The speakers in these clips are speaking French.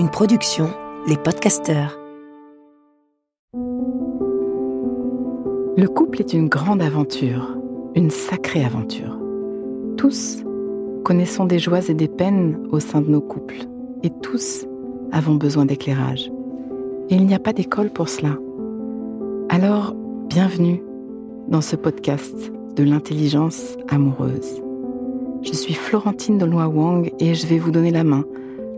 Une production, les podcasteurs. Le couple est une grande aventure, une sacrée aventure. Tous connaissons des joies et des peines au sein de nos couples, et tous avons besoin d'éclairage. Et il n'y a pas d'école pour cela. Alors, bienvenue dans ce podcast de l'intelligence amoureuse. Je suis Florentine Dolnois Wang et je vais vous donner la main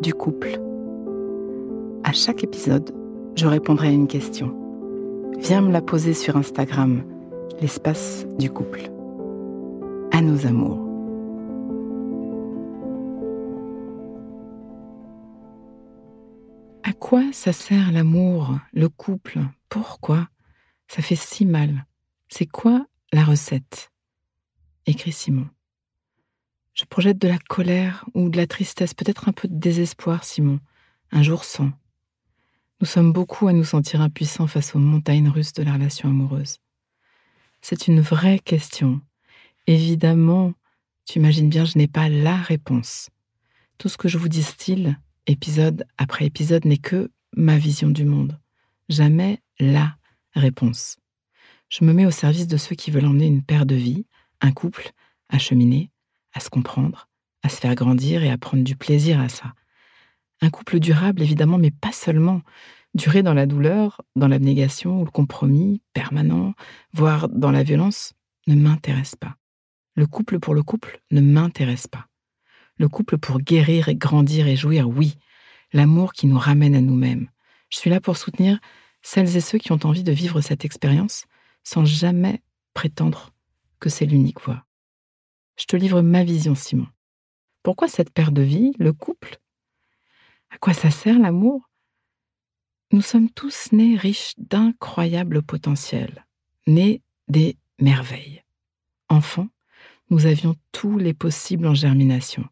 du couple. À chaque épisode, je répondrai à une question. Viens me la poser sur Instagram, l'espace du couple. À nos amours. À quoi ça sert l'amour, le couple? Pourquoi? Ça fait si mal. C'est quoi la recette? Écrit Simon. Je projette de la colère ou de la tristesse, peut-être un peu de désespoir, Simon, un jour sans. Nous sommes beaucoup à nous sentir impuissants face aux montagnes russes de la relation amoureuse. C'est une vraie question. Évidemment, tu imagines bien, je n'ai pas la réponse. Tout ce que je vous distille, épisode après épisode, n'est que ma vision du monde. Jamais la réponse. Je me mets au service de ceux qui veulent emmener une paire de vie, un couple, à cheminer, à se comprendre, à se faire grandir et à prendre du plaisir à ça. Un couple durable, évidemment, mais pas seulement. Durer dans la douleur, dans l'abnégation ou le compromis permanent, voire dans la violence, ne m'intéresse pas. Le couple pour le couple ne m'intéresse pas. Le couple pour guérir et grandir et jouir, oui. L'amour qui nous ramène à nous-mêmes. Je suis là pour soutenir celles et ceux qui ont envie de vivre cette expérience sans jamais prétendre que c'est l'unique voie je te livre ma vision, Simon. Pourquoi cette paire de vie, le couple? À quoi ça sert l'amour? Nous sommes tous nés riches d'incroyables potentiels, nés des merveilles. Enfants, nous avions tous les possibles en germination.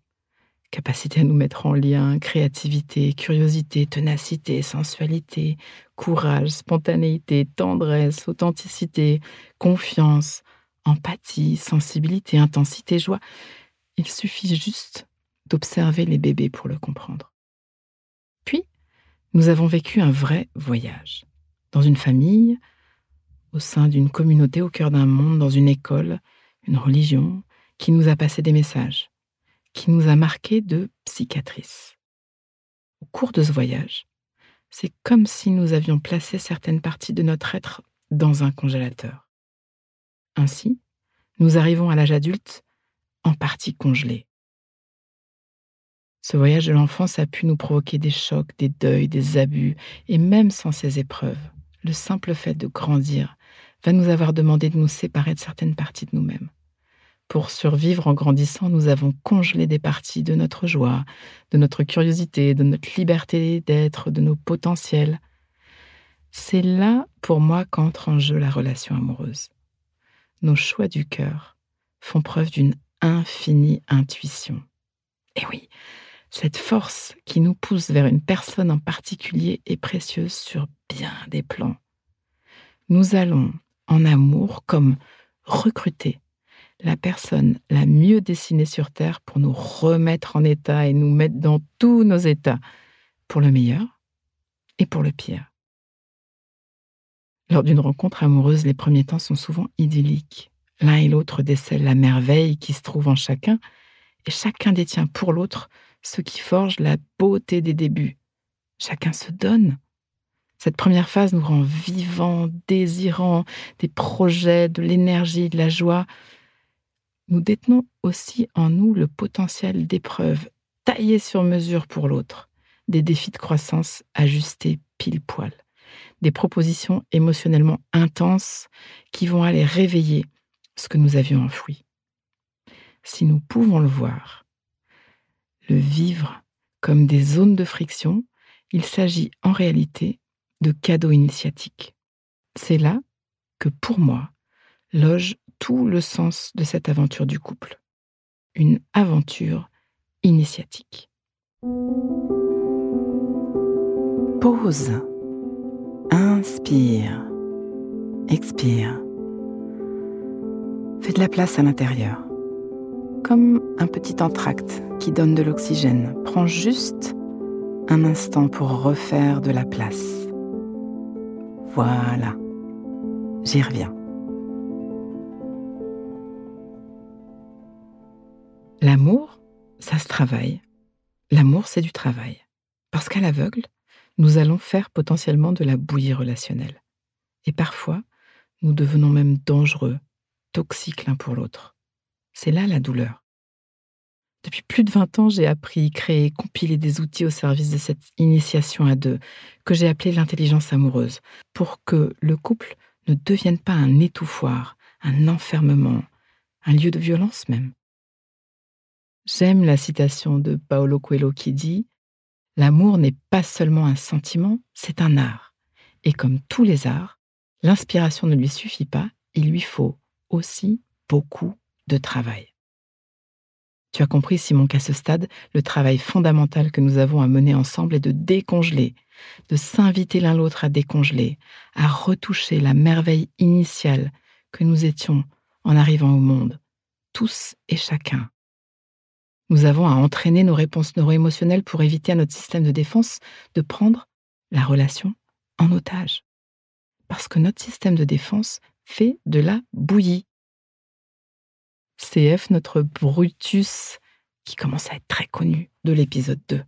Capacité à nous mettre en lien, créativité, curiosité, ténacité, sensualité, courage, spontanéité, tendresse, authenticité, confiance, empathie, sensibilité, intensité, joie. Il suffit juste d'observer les bébés pour le comprendre. Puis, nous avons vécu un vrai voyage. Dans une famille, au sein d'une communauté, au cœur d'un monde, dans une école, une religion, qui nous a passé des messages, qui nous a marqué de cicatrices. Au cours de ce voyage, c'est comme si nous avions placé certaines parties de notre être dans un congélateur. Ainsi, nous arrivons à l'âge adulte en partie congelé. Ce voyage de l'enfance a pu nous provoquer des chocs, des deuils, des abus, et même sans ces épreuves, le simple fait de grandir va nous avoir demandé de nous séparer de certaines parties de nous-mêmes. Pour survivre en grandissant, nous avons congelé des parties de notre joie, de notre curiosité, de notre liberté d'être, de nos potentiels. C'est là, pour moi, qu'entre en jeu la relation amoureuse nos choix du cœur font preuve d'une infinie intuition. Et oui, cette force qui nous pousse vers une personne en particulier est précieuse sur bien des plans. Nous allons, en amour, comme recruter la personne la mieux dessinée sur Terre pour nous remettre en état et nous mettre dans tous nos états, pour le meilleur et pour le pire. Lors d'une rencontre amoureuse, les premiers temps sont souvent idylliques. L'un et l'autre décèlent la merveille qui se trouve en chacun, et chacun détient pour l'autre ce qui forge la beauté des débuts. Chacun se donne. Cette première phase nous rend vivants, désirants, des projets, de l'énergie, de la joie. Nous détenons aussi en nous le potentiel d'épreuves taillées sur mesure pour l'autre, des défis de croissance ajustés pile poil des propositions émotionnellement intenses qui vont aller réveiller ce que nous avions enfoui. Si nous pouvons le voir, le vivre comme des zones de friction, il s'agit en réalité de cadeaux initiatiques. C'est là que, pour moi, loge tout le sens de cette aventure du couple. Une aventure initiatique. Pause. Inspire. Expire. Fais de la place à l'intérieur. Comme un petit entracte qui donne de l'oxygène. Prends juste un instant pour refaire de la place. Voilà. J'y reviens. L'amour, ça se travaille. L'amour, c'est du travail. Parce qu'à l'aveugle, nous allons faire potentiellement de la bouillie relationnelle. Et parfois, nous devenons même dangereux, toxiques l'un pour l'autre. C'est là la douleur. Depuis plus de 20 ans, j'ai appris, créé, compilé des outils au service de cette initiation à deux, que j'ai appelée l'intelligence amoureuse, pour que le couple ne devienne pas un étouffoir, un enfermement, un lieu de violence même. J'aime la citation de Paolo Coelho qui dit L'amour n'est pas seulement un sentiment, c'est un art. Et comme tous les arts, l'inspiration ne lui suffit pas, il lui faut aussi beaucoup de travail. Tu as compris, Simon, qu'à ce stade, le travail fondamental que nous avons à mener ensemble est de décongeler, de s'inviter l'un l'autre à décongeler, à retoucher la merveille initiale que nous étions en arrivant au monde, tous et chacun. Nous avons à entraîner nos réponses neuroémotionnelles pour éviter à notre système de défense de prendre la relation en otage. Parce que notre système de défense fait de la bouillie. CF, notre Brutus, qui commence à être très connu de l'épisode 2.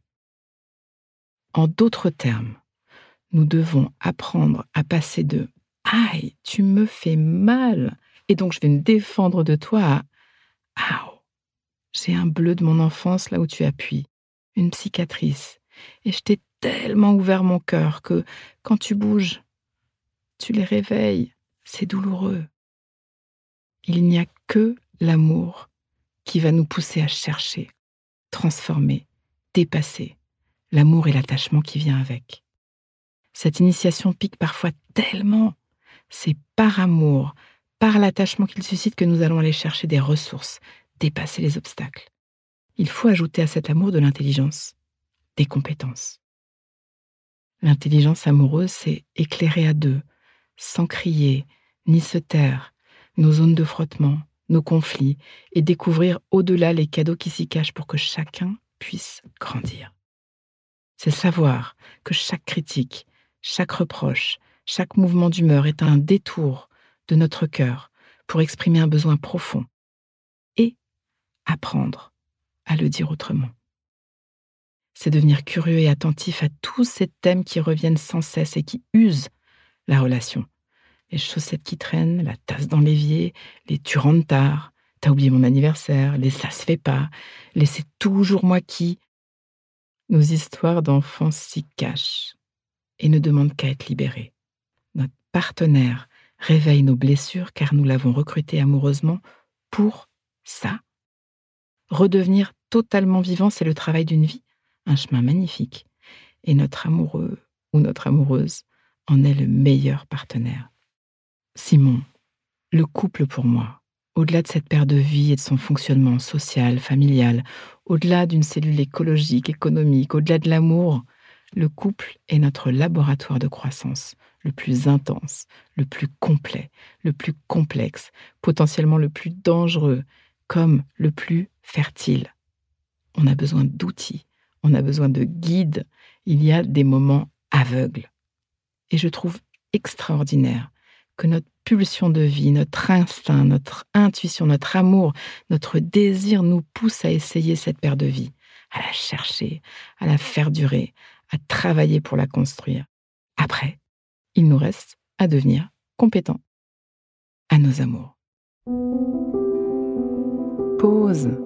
En d'autres termes, nous devons apprendre à passer de Aïe, tu me fais mal, et donc je vais me défendre de toi à j'ai un bleu de mon enfance là où tu appuies, une cicatrice, et je t'ai tellement ouvert mon cœur que quand tu bouges, tu les réveilles, c'est douloureux. Il n'y a que l'amour qui va nous pousser à chercher, transformer, dépasser l'amour et l'attachement qui vient avec. Cette initiation pique parfois tellement. C'est par amour, par l'attachement qu'il suscite que nous allons aller chercher des ressources, dépasser les obstacles. Il faut ajouter à cet amour de l'intelligence, des compétences. L'intelligence amoureuse, c'est éclairer à deux, sans crier, ni se taire, nos zones de frottement, nos conflits, et découvrir au-delà les cadeaux qui s'y cachent pour que chacun puisse grandir. C'est savoir que chaque critique, chaque reproche, chaque mouvement d'humeur est un détour de notre cœur pour exprimer un besoin profond, apprendre à le dire autrement. C'est devenir curieux et attentif à tous ces thèmes qui reviennent sans cesse et qui usent la relation. Les chaussettes qui traînent, la tasse dans l'évier, les tu rentres tard, t'as oublié mon anniversaire, les ça se fait pas, les c'est toujours moi qui. Nos histoires d'enfants s'y cachent et ne demandent qu'à être libérées. Notre partenaire réveille nos blessures car nous l'avons recruté amoureusement pour ça. Redevenir totalement vivant, c'est le travail d'une vie, un chemin magnifique. Et notre amoureux ou notre amoureuse en est le meilleur partenaire. Simon, le couple pour moi, au-delà de cette paire de vie et de son fonctionnement social, familial, au-delà d'une cellule écologique, économique, au-delà de l'amour, le couple est notre laboratoire de croissance, le plus intense, le plus complet, le plus complexe, potentiellement le plus dangereux, comme le plus fertile. On a besoin d'outils, on a besoin de guides, il y a des moments aveugles. Et je trouve extraordinaire que notre pulsion de vie, notre instinct, notre intuition, notre amour, notre désir nous pousse à essayer cette paire de vie, à la chercher, à la faire durer, à travailler pour la construire. Après, il nous reste à devenir compétents à nos amours. Pause.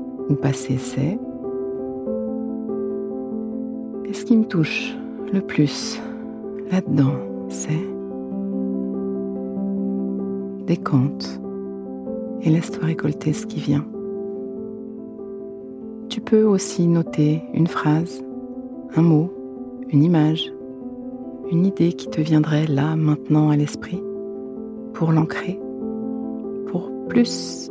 ou passée, c'est et ce qui me touche le plus là-dedans, c'est décante et laisse-toi récolter ce qui vient. Tu peux aussi noter une phrase, un mot, une image, une idée qui te viendrait là, maintenant à l'esprit, pour l'ancrer, pour plus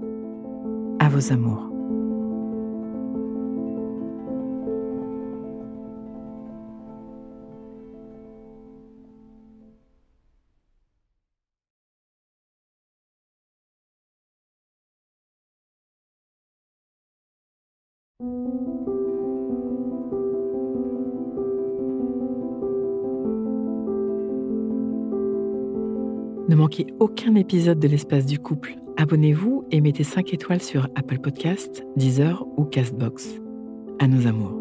Vos amours. Ne manquez aucun épisode de l'espace du couple. Abonnez-vous et mettez 5 étoiles sur Apple Podcasts, Deezer ou Castbox. À nos amours.